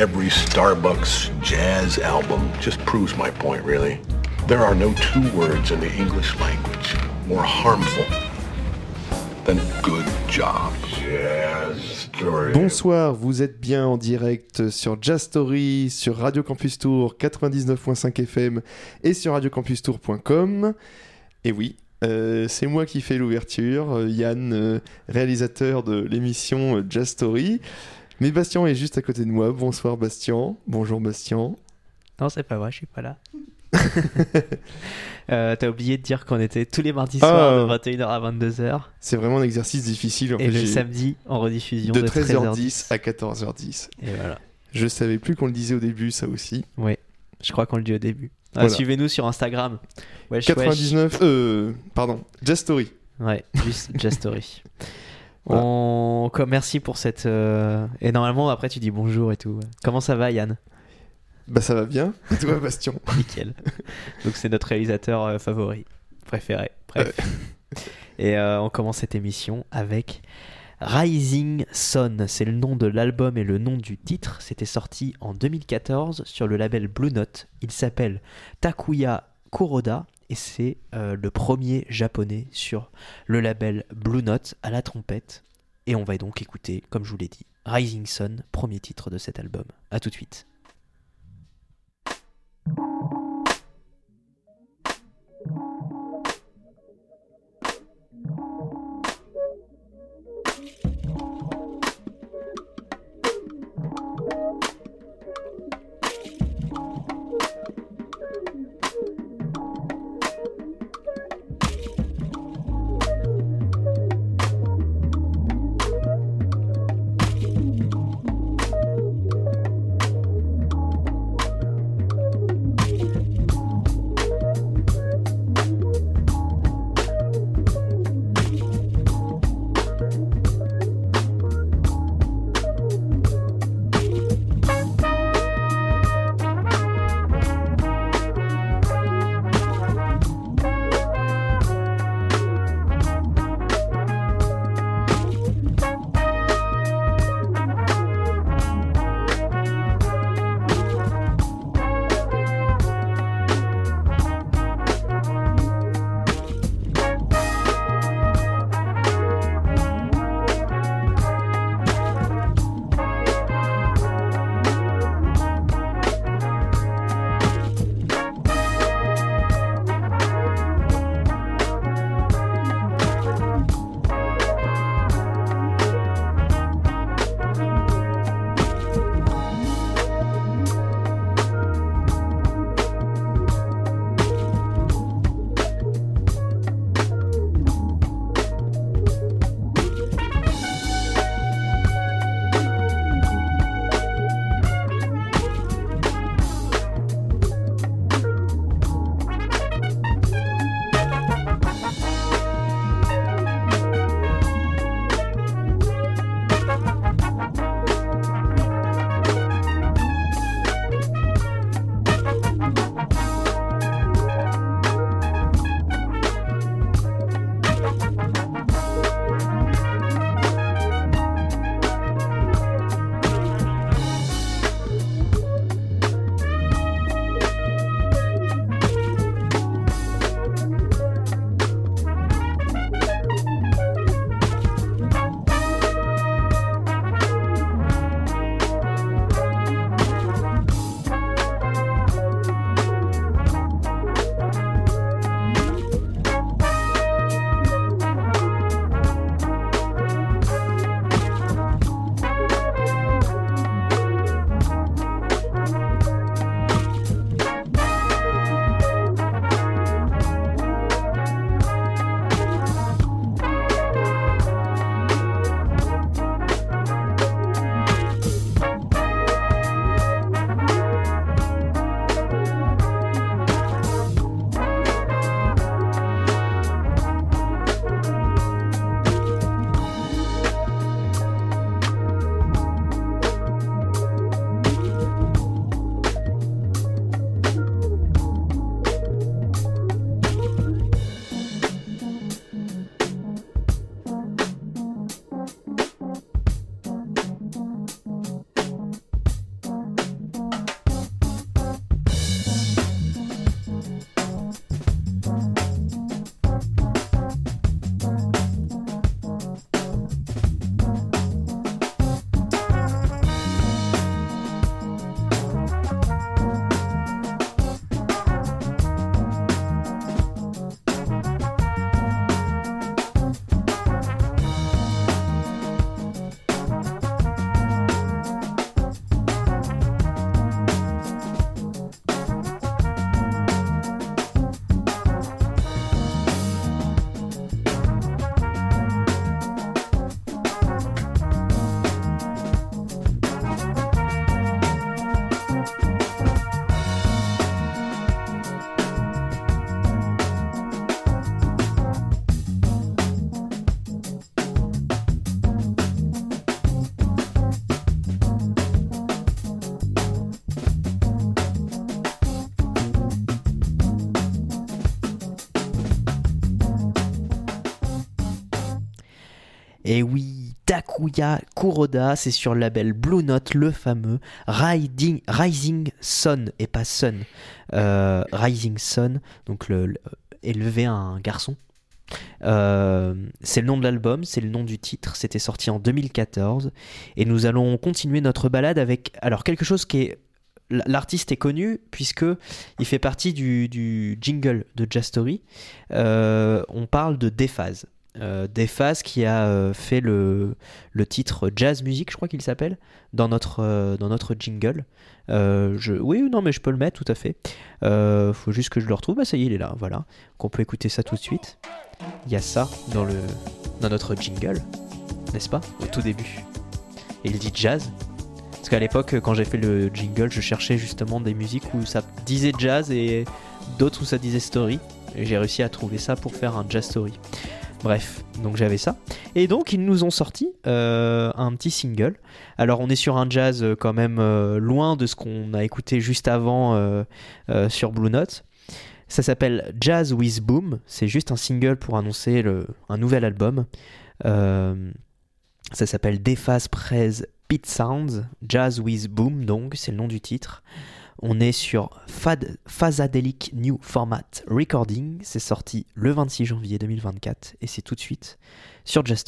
every Starbucks jazz album just proves my point, really. There are no two words in the English language more harmful than good job. Jazz story. Bonsoir, vous êtes bien en direct sur Jazz Story, sur Radio Campus Tour 99.5 FM et sur radiocampustour.com. Et oui, euh, c'est moi qui fais l'ouverture, euh, Yann, euh, réalisateur de l'émission euh, Jazz Story. Mais Bastien est juste à côté de moi. Bonsoir Bastien. Bonjour Bastien. Non, c'est pas vrai, je suis pas là. Euh, T'as oublié de dire qu'on était tous les mardis Ah. soirs de 21h à 22h C'est vraiment un exercice difficile. En et fait, le samedi en rediffusion de de, 13h10 à 14h10. Et voilà. Je savais plus qu'on le disait au début, ça aussi. Ouais, je crois qu'on le dit au début. Ah, Voilà. Suivez-nous sur Instagram. Wesh, 99, euh, pardon, Jazz Story. Ouais, juste Jazz Story. Voilà. On... merci pour cette. euh, Et normalement, après, tu dis bonjour et tout. Comment ça va, Yann? Bah ça va bien. Et toi Bastien? Nickel. Donc, c'est notre réalisateur euh, favori, préféré. Bref. Et euh, on commence cette émission avec Rising Sun. C'est le nom de l'album et le nom du titre. C'était sorti en 2014 sur le label Blue Note. Il s'appelle Takuya Kuroda et c'est euh, le premier japonais sur le label Blue Note à la trompette. Et on va donc écouter, comme je vous l'ai dit, Rising Sun, premier titre de cet album. A tout de suite. Et oui, Takuya Kuroda, c'est sur le label Blue Note, le fameux Rising Sun, et pas Sun, euh, Rising Sun, donc le, un garçon. Euh, c'est le nom de l'album, c'est le nom du titre, c'était sorti en 2014 et nous allons continuer notre balade avec alors quelque chose qui est l'artiste est connu puisque il fait partie du, du jingle de Jastory. Euh, on parle de Déphase. Euh, Déphase qui a euh, fait le, le titre Jazz Music, je crois qu'il s'appelle, dans notre, euh, dans notre jingle. Euh, je, oui, non, mais je peux le mettre tout à fait. Faut juste que je le retrouve. Bah, ça y est, il est là. Voilà. Qu'on peut écouter ça tout de suite. Il y a ça dans, le, dans notre jingle, n'est-ce pas Au tout début. Et il dit jazz. Parce qu'à l'époque, quand j'ai fait le jingle, je cherchais justement des musiques où ça disait jazz et d'autres où ça disait story. Et j'ai réussi à trouver ça pour faire un jazz story. Bref, donc j'avais ça. Et donc ils nous ont sorti euh, un petit single. Alors on est sur un jazz euh, quand même euh, loin de ce qu'on a écouté juste avant sur Blue Note. Ça s'appelle Jazz with Boom. C'est juste un single pour annoncer un nouvel album. Ça s'appelle Dephase Prez Pit Sounds. Jazz with Boom, donc c'est le nom du titre. On est sur Fad, Phasadelic New Format Recording. C'est sorti le 26 janvier 2024 et c'est tout de suite sur Jazz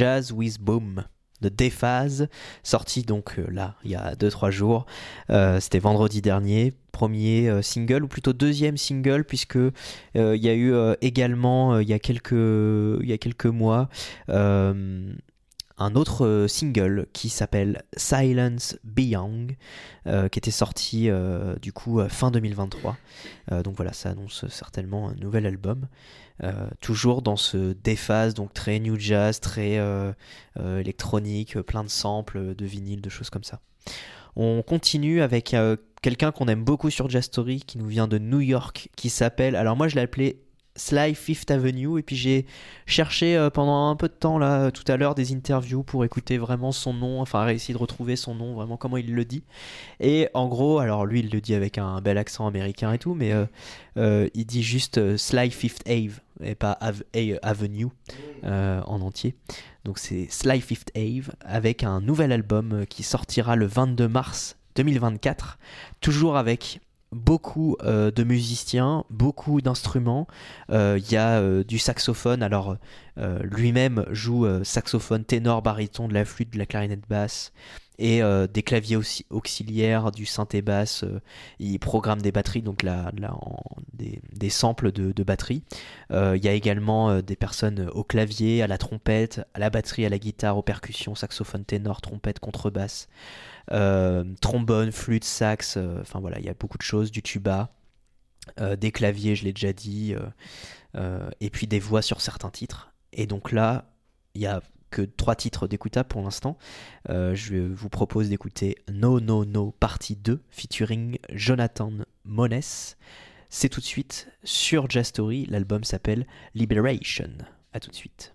Jazz with Boom de Déphase, sorti donc euh, là, il y a 2-3 jours. Euh, C'était vendredi dernier, premier euh, single, ou plutôt deuxième single, puisque il y a eu également, il y, a quelques, mois, un autre euh, single qui s'appelle Silence Beyond, euh, qui était sorti euh, du coup fin 2023. Euh, donc voilà, ça annonce certainement un nouvel album. Toujours dans ce déphase, donc très new jazz, très électronique, plein de samples, de vinyle, de choses comme ça. On continue avec quelqu'un qu'on aime beaucoup sur Jazz Story, qui nous vient de New York, qui s'appelle, alors moi je l'ai appelé Sly Fifth Avenue, et puis j'ai cherché euh, pendant un peu de temps là, euh, tout à l'heure, des interviews pour écouter vraiment son nom, enfin essayer de retrouver son nom, vraiment comment il le dit. Et en gros, alors lui il le dit avec un bel accent américain et tout, mais euh, il dit juste Sly Fifth Ave, et pas Ave- Avenue en entier. Donc c'est Sly Fifth Ave avec un nouvel album qui sortira le 22 mars 2024, toujours avec beaucoup euh, de musiciens, beaucoup d'instruments. Euh, Il y a euh, du saxophone, alors lui-même joue saxophone, ténor, baryton, de la flûte, de la clarinette basse et des claviers aussi auxiliaires, du synthé basse. il programme des batteries, donc des, samples de, de batterie. Euh, Il y a également des personnes au clavier, à la trompette, à la batterie, à la guitare, aux percussions, saxophone, ténor, trompette, contrebasse, trombone, flûte, sax. euh, Enfin voilà, il y a beaucoup de choses, du tuba, euh, des claviers, je l'ai déjà dit, euh, euh, et puis des voix sur certains titres. Et donc là, il y a que trois titres d'écoutables pour l'instant. Euh, je vous propose d'écouter No No No partie 2 featuring Jonathan Mones. C'est tout de suite sur Jazz Story. L'album s'appelle Liberation. À tout de suite.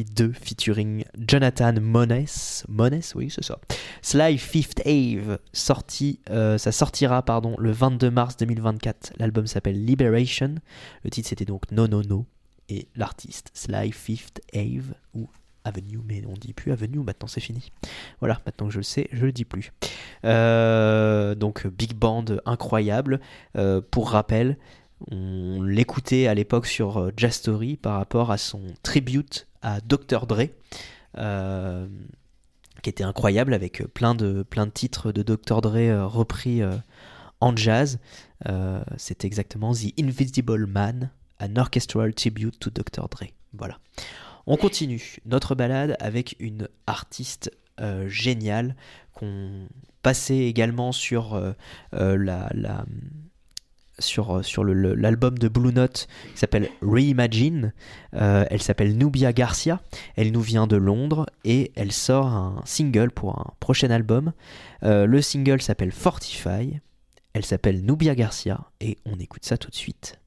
No partie 2 featuring Jonathan Mones. Mones, oui, c'est ça. Sly Fifth Ave, sorti, euh, ça sortira pardon, le 22 mars 2024. L'album s'appelle Liberation. Le titre c'était donc No No No. Et l'artiste Sly Fifth Ave, ou Avenue, mais on dit plus Avenue, maintenant c'est fini. Voilà, maintenant que je le sais, je le dis plus. Euh, donc big band incroyable. Euh, pour rappel, on l'écoutait à l'époque sur euh, Jazz Story par rapport à son tribute à Dr. Dre, euh, qui était incroyable avec plein de, plein de titres de Dr. Dre euh, repris euh, en jazz. Euh, C'était exactement The Invisible Man, an orchestral tribute to Dr. Dre. Voilà. On continue notre balade avec une artiste euh, géniale qu'on passait également sur euh, euh, la- sur, euh, l'album de Blue Note qui s'appelle Reimagine. Euh, elle s'appelle Nubia Garcia. Elle nous vient de Londres et elle sort un single pour un prochain album. Euh, le single s'appelle Fortify. Elle s'appelle Nubia Garcia et on écoute ça tout de suite.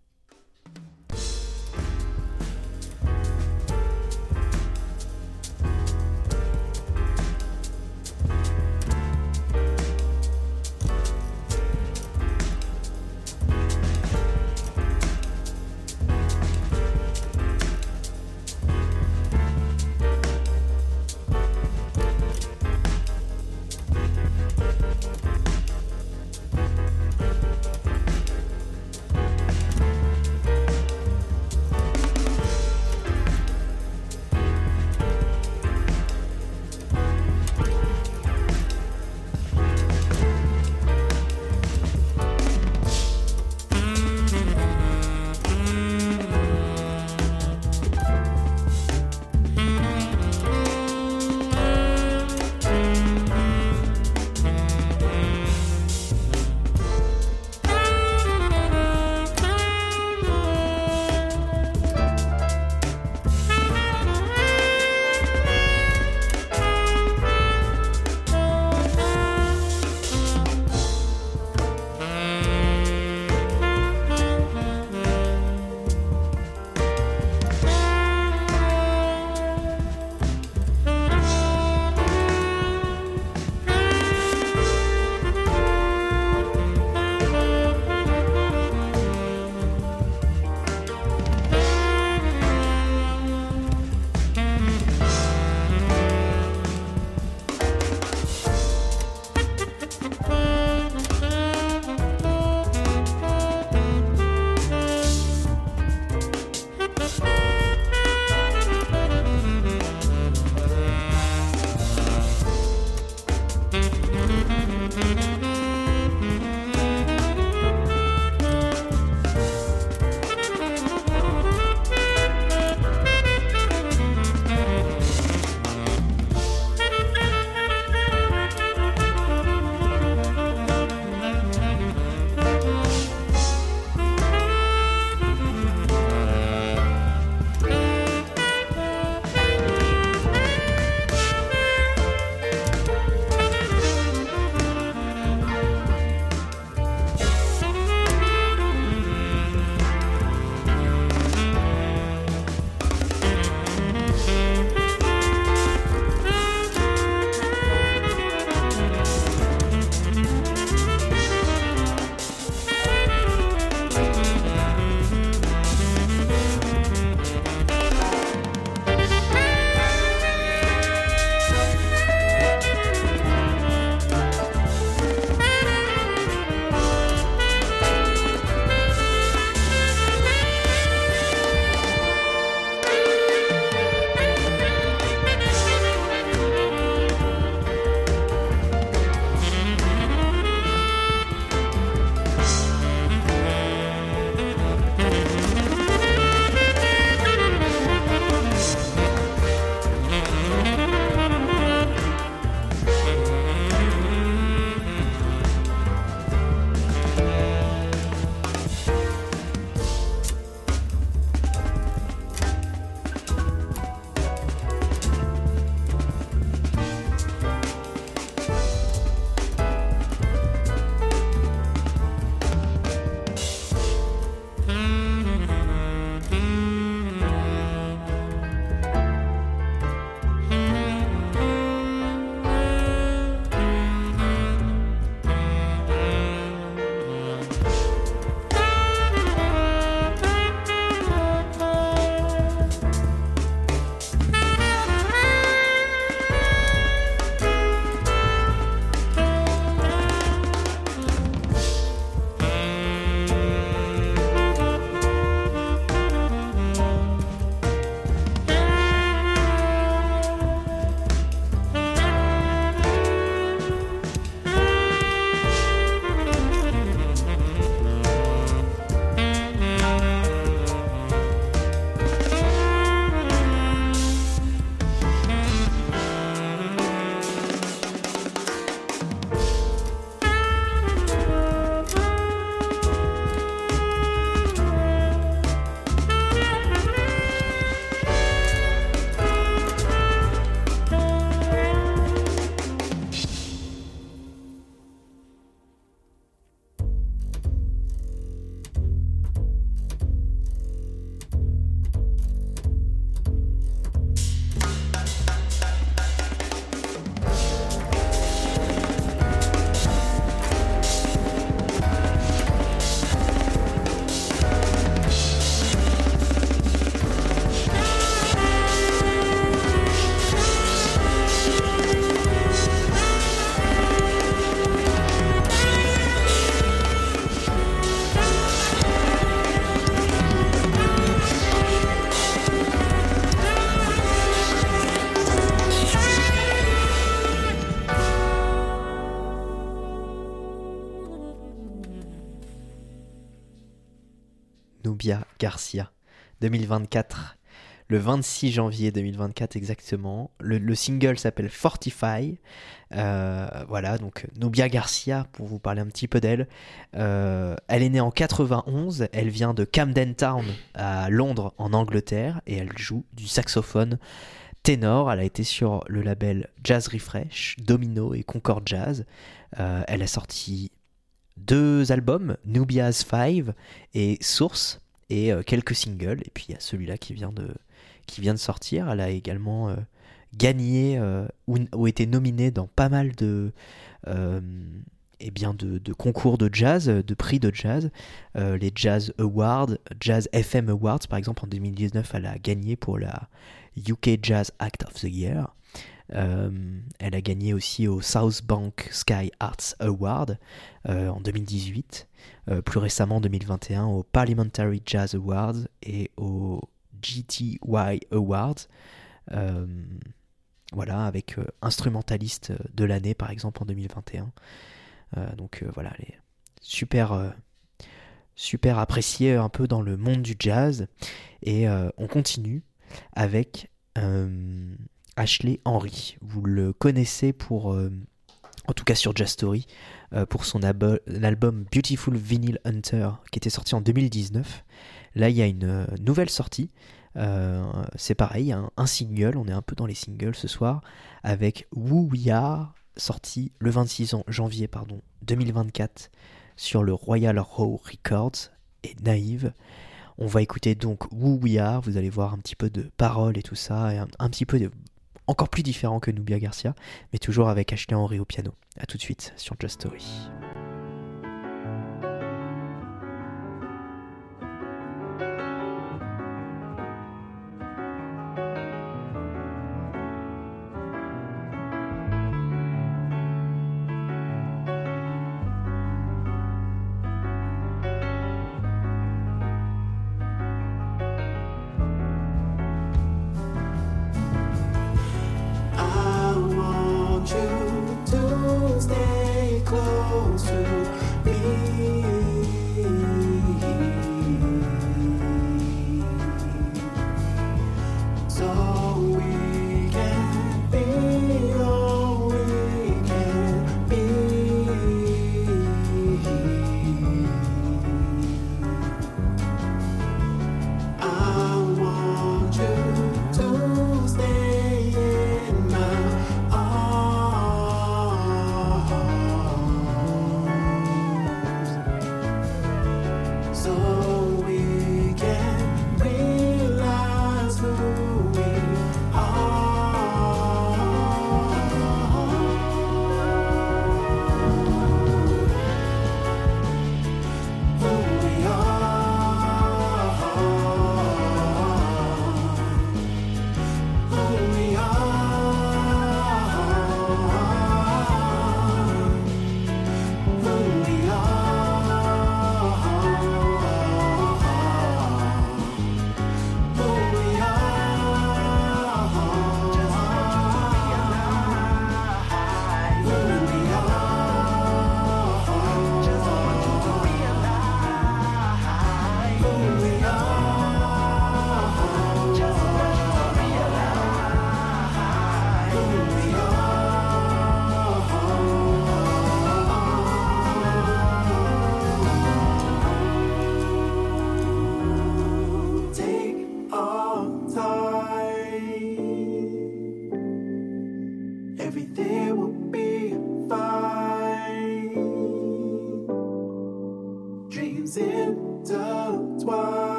Garcia 2024 le 26 janvier 2024 exactement. Le, le single s'appelle Fortify. Euh, voilà, donc Nubia Garcia, pour vous parler un petit peu d'elle. Euh, elle est née en 91, elle vient de Camden Town à Londres en Angleterre et elle joue du saxophone ténor. Elle a été sur le label Jazz Refresh, Domino et Concord Jazz. Euh, elle a sorti deux albums, Nubia's Five et Source, et euh, quelques singles. Et puis il y a celui-là qui vient de, qui vient sortir. Elle a également euh, gagné euh, ou, été nominée dans pas mal de, eh bien de, concours de jazz, de prix de jazz, les Jazz Awards, Jazz FM Awards par exemple en 2019, elle a gagné pour la UK Jazz Act of the Year. Elle a gagné aussi au South Bank Sky Arts Award en 2018, Euh, plus récemment en 2021 au Parliamentary Jazz Awards et au GTY Awards. Euh, voilà, avec euh, instrumentaliste de l'année par exemple en 2021. Euh, donc euh, voilà, est super, euh, super appréciée un peu dans le monde du jazz. Et euh, on continue avec euh, Ashley Henry. Vous le connaissez pour, euh, en tout cas sur Jazz Story, euh, pour son album Beautiful Vinyl Hunter qui était sorti en 2019. Là, il y a une euh, nouvelle sortie. Euh, c'est pareil, un, single, on est un peu dans les singles ce soir, avec Who We Are, sorti le 26 jan- janvier pardon, 2024 sur le Royal Row Records et Naïve. On va écouter donc Who We Are, vous allez voir un petit peu de paroles et tout ça, et un petit peu de, encore plus différent que Nubia Garcia, mais toujours avec Ashley Henry au piano. A tout de suite sur Just Story.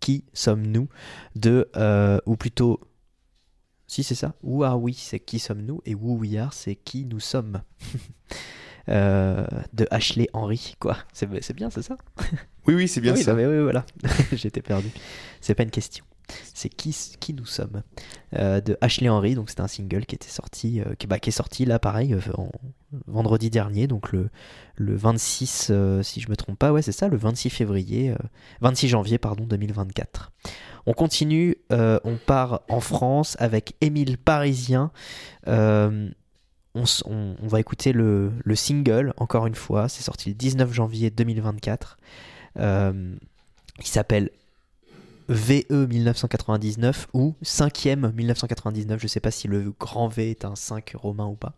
Qui sommes-nous de, euh, ou plutôt, si c'est ça, Who Are We, c'est qui sommes-nous, et Who We Are, c'est qui nous sommes? Euh, de Ashley Henry, quoi. C'est c'est bien, c'est ça? Oui, oui, c'est bien oui, ça. non, mais oui, voilà. J'étais perdu. C'est pas une question. C'est qui, qui nous sommes Euh, de Ashley Henry. Donc c'était un single qui était sorti, euh, bah, qui est sorti là, pareil, euh, en- vendredi dernier, donc le, le 26, euh, si je me trompe pas, ouais, c'est ça, le 26 février, euh, 26 janvier, pardon, 2024. On continue, on part en France avec Émile Parisien. On, on- va écouter le, le single, encore une fois, c'est sorti le 19 janvier 2024. Euh, il s'appelle VE 1999 ou 5e 1999. Je sais pas si le grand V est un 5 romain ou pas.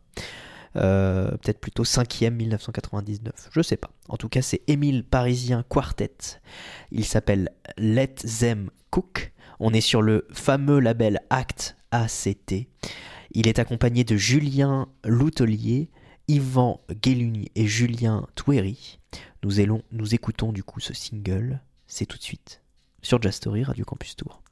Euh, Peut-être plutôt 5e 1999. Je sais pas. En tout cas, c'est Émile Parisien Quartet. Il s'appelle Let Them Cook. On est sur le fameux label Act ACT. Il est accompagné de Julien Loutelier, Yvan Guéluni et Julien Touéry. Nous, allons, nous écoutons du coup ce single. C'est tout de suite sur Jazz Story Radio Campus Tour.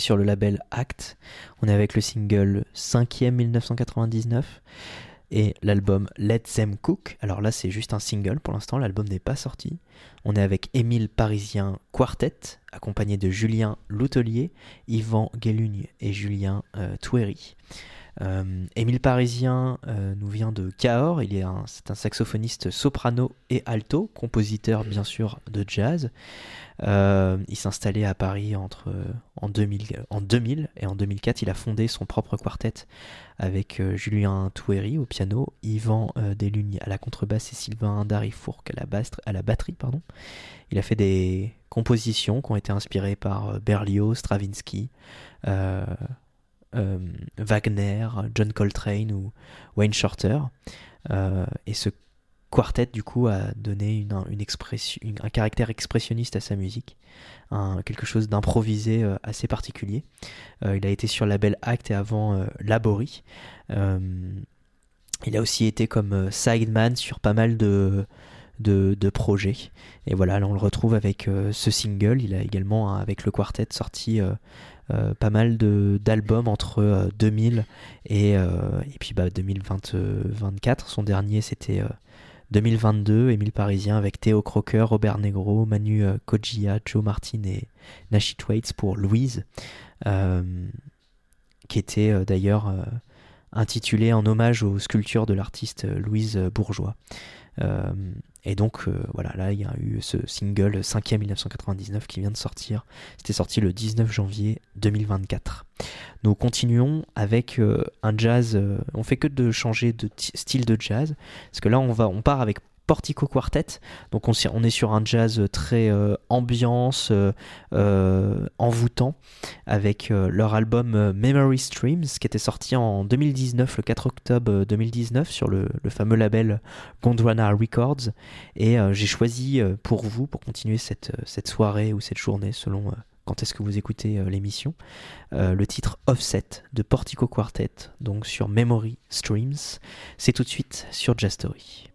Sur le label Act. On est avec le single 5e 1999 et l'album Let Them Cook. Alors là, c'est juste un single pour l'instant, l'album n'est pas sorti. On est avec Émile Parisien Quartet, accompagné de Julien Loutelier, Yvan Guélugne et Julien euh. Euh, Émile Parisien euh, nous vient de Cahors, il est un, saxophoniste soprano et alto, compositeur bien sûr de jazz. Euh, il s'est installé à Paris entre, euh, en, 2000, en 2000 et en 2004 il a fondé son propre quartet avec Julien Touéry au piano, Yvan euh, à la contrebasse et Sylvain Darifourc à la, à la batterie. Il a fait des compositions qui ont été inspirées par Berlioz, Stravinsky, euh, Wagner, John Coltrane ou Wayne Shorter. Euh, et ce quartet, du coup, a donné un caractère expressionniste à sa musique, quelque chose d'improvisé euh, assez particulier. Il a été sur label Act et avant Labori. Il a aussi été comme sideman sur pas mal de, projets. Et voilà, là on le retrouve avec ce single. Il a également, avec le quartet, sorti euh, pas mal d'albums entre euh, 2000 et, euh, et puis bah, 2024. Son dernier, c'était euh, 2022, Émile Parisien avec Théo Crocker, Robert Negro, Manu euh, Kojia, Joe Martin et Nashi Thwaites pour Louise, euh, qui était euh, d'ailleurs euh, intitulé en hommage aux sculptures de l'artiste euh, Louise Bourgeois. Euh, et donc euh, voilà, là il y a eu ce single 5e 1999 qui vient de sortir. C'était sorti le 19 janvier 2024. Nous continuons avec un jazz. on fait que de changer de style de jazz, parce que là on part avec Portico Quartet. Donc on, est sur un jazz très euh, ambiance, euh, euh, envoûtant, avec leur album Memory Streams, qui était sorti en 2019, le 4 octobre euh, 2019, sur le, fameux label Gondwana Records. Et j'ai choisi pour vous, pour continuer cette, soirée ou cette journée, selon quand est-ce que vous écoutez l'émission, le titre Offset de Portico Quartet, donc sur Memory Streams. C'est tout de suite sur Jazz Story.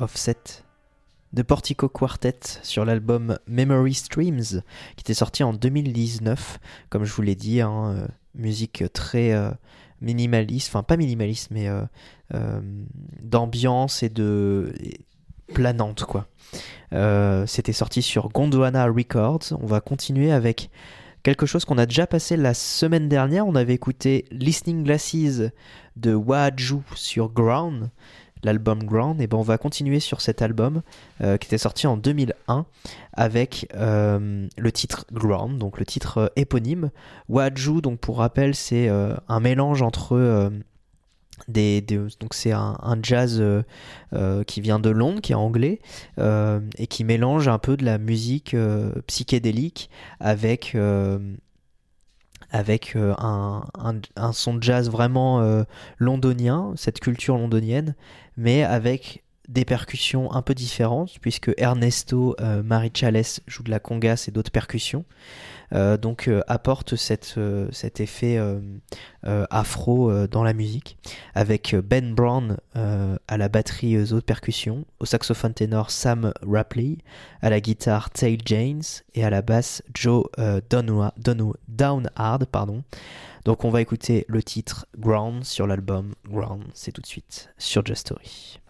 Offset de Portico Quartet sur l'album Memory Streams qui était sorti en 2019. Comme je vous l'ai dit, hein, euh, musique très euh, minimaliste, enfin pas minimaliste, mais euh, d'ambiance et de planante quoi. C'était sorti sur Gondwana Records. On va continuer avec quelque chose qu'on a déjà passé la semaine dernière. On avait écouté Listening Glasses de Waju sur Ground, l'album Ground. Et ben on va continuer sur cet album euh, qui était sorti en 2001 avec euh, le titre Ground, donc le titre euh, éponyme. Waju, donc pour rappel, c'est un mélange entre des, donc c'est un, jazz qui vient de Londres, qui est anglais, et qui mélange un peu de la musique psychédélique avec avec un, un- un son de jazz vraiment londonien, cette culture londonienne, mais avec des percussions un peu différentes, puisque Ernesto euh, Marichales joue de la congas et d'autres percussions. Euh, donc euh, apporte cette, cet effet afro dans la musique, avec Ben Brown à la batterie aux autres percussions, au saxophone ténor Sam Rapley, à la guitare Tail James et à la basse Joe Downhard. Pardon. Donc on va écouter le titre Ground sur l'album Ground, c'est tout de suite sur Just Story.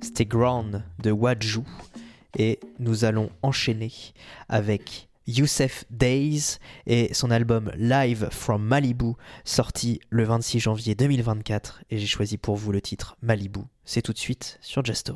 C'était Ground de Waju et nous allons enchaîner avec Youssef Days et son album Live from Malibu sorti le 26 janvier 2024 et j'ai choisi pour vous le titre Malibu. C'est tout de suite sur Just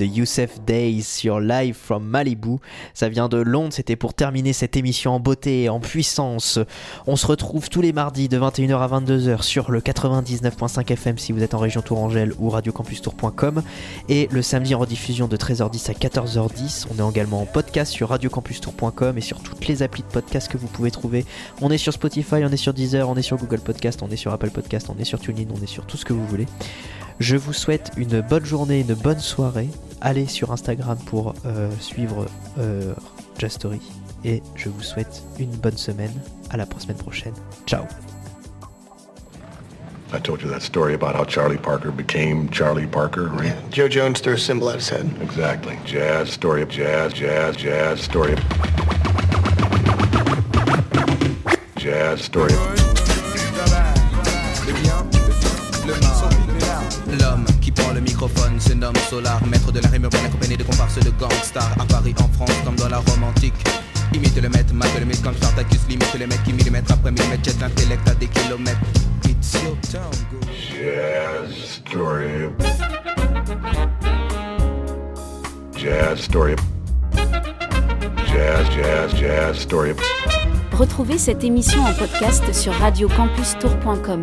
de Youssef Days sur Live from Malibu. Ça vient de Londres, c'était pour terminer cette émission en beauté et en puissance. On se retrouve tous les mardis de 21h à 22h sur le 99.5 FM si vous êtes en région Tourangelle ou radiocampustour.com et le samedi en rediffusion de 13h10 à 14h10. On est également en podcast sur radiocampustour.com et sur toutes les applis de podcast que vous pouvez trouver. On est sur Spotify, on est sur Deezer, on est sur Google Podcast, on est sur Apple Podcast, on est sur TuneIn, on est sur tout ce que vous voulez. Je vous souhaite une bonne journée, une bonne soirée. Allez sur Instagram pour euh, suivre euh, Just Story. Et je vous souhaite une bonne semaine. À la semaine prochaine. Ciao. I told you that story about how Charlie Parker became Charlie Parker, right? Yeah, Joe Jones threw a symbol at his head. Exactly. Jazz story of jazz, jazz, jazz story. of- Jazz story. of- L'homme qui prend le microphone se nomme Solar, maître de la rime urbaine accompagné de comparses de gangsters à Paris, en France, comme dans la Rome antique. Imite le maître, mate le mythe comme Spartacus, limite le mec qui millimètre après millimètre jette l'intellect à des kilomètres. It's your town, go. Jazz story. Jazz story. Jazz, jazz, jazz story. Retrouvez cette émission en podcast sur radiocampustour.com.